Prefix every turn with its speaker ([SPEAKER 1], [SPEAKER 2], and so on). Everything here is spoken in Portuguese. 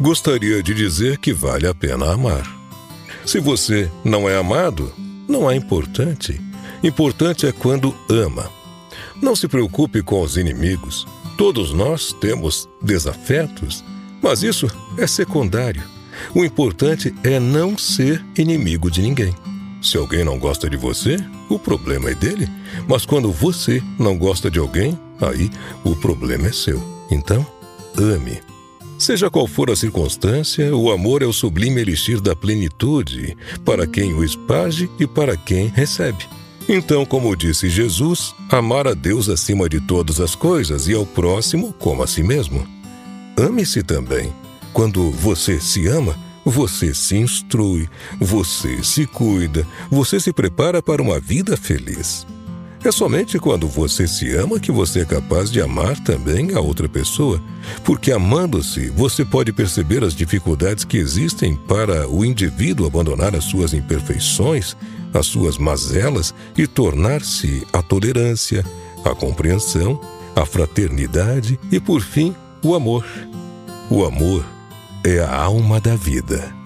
[SPEAKER 1] gostaria de dizer que vale a pena amar. Se você não é amado, não é importante. Importante é quando ama. Não se preocupe com os inimigos. Todos nós temos desafetos, mas isso é secundário. O importante é não ser inimigo de ninguém. Se alguém não gosta de você, o problema é dele. Mas quando você não gosta de alguém, aí o problema é seu. Então, ame. Seja qual for a circunstância, o amor é o sublime elixir da plenitude para quem o esparge e para quem recebe. Então, como disse Jesus, amar a Deus acima de todas as coisas e ao próximo como a si mesmo. Ame-se também. Quando você se ama, você se instrui, você se cuida, você se prepara para uma vida feliz. É somente quando você se ama que você é capaz de amar também a outra pessoa, porque amando-se, você pode perceber as dificuldades que existem para o indivíduo abandonar as suas imperfeições, as suas mazelas e tornar-se a tolerância, a compreensão, a fraternidade e, por fim, o amor. O amor é a alma da vida.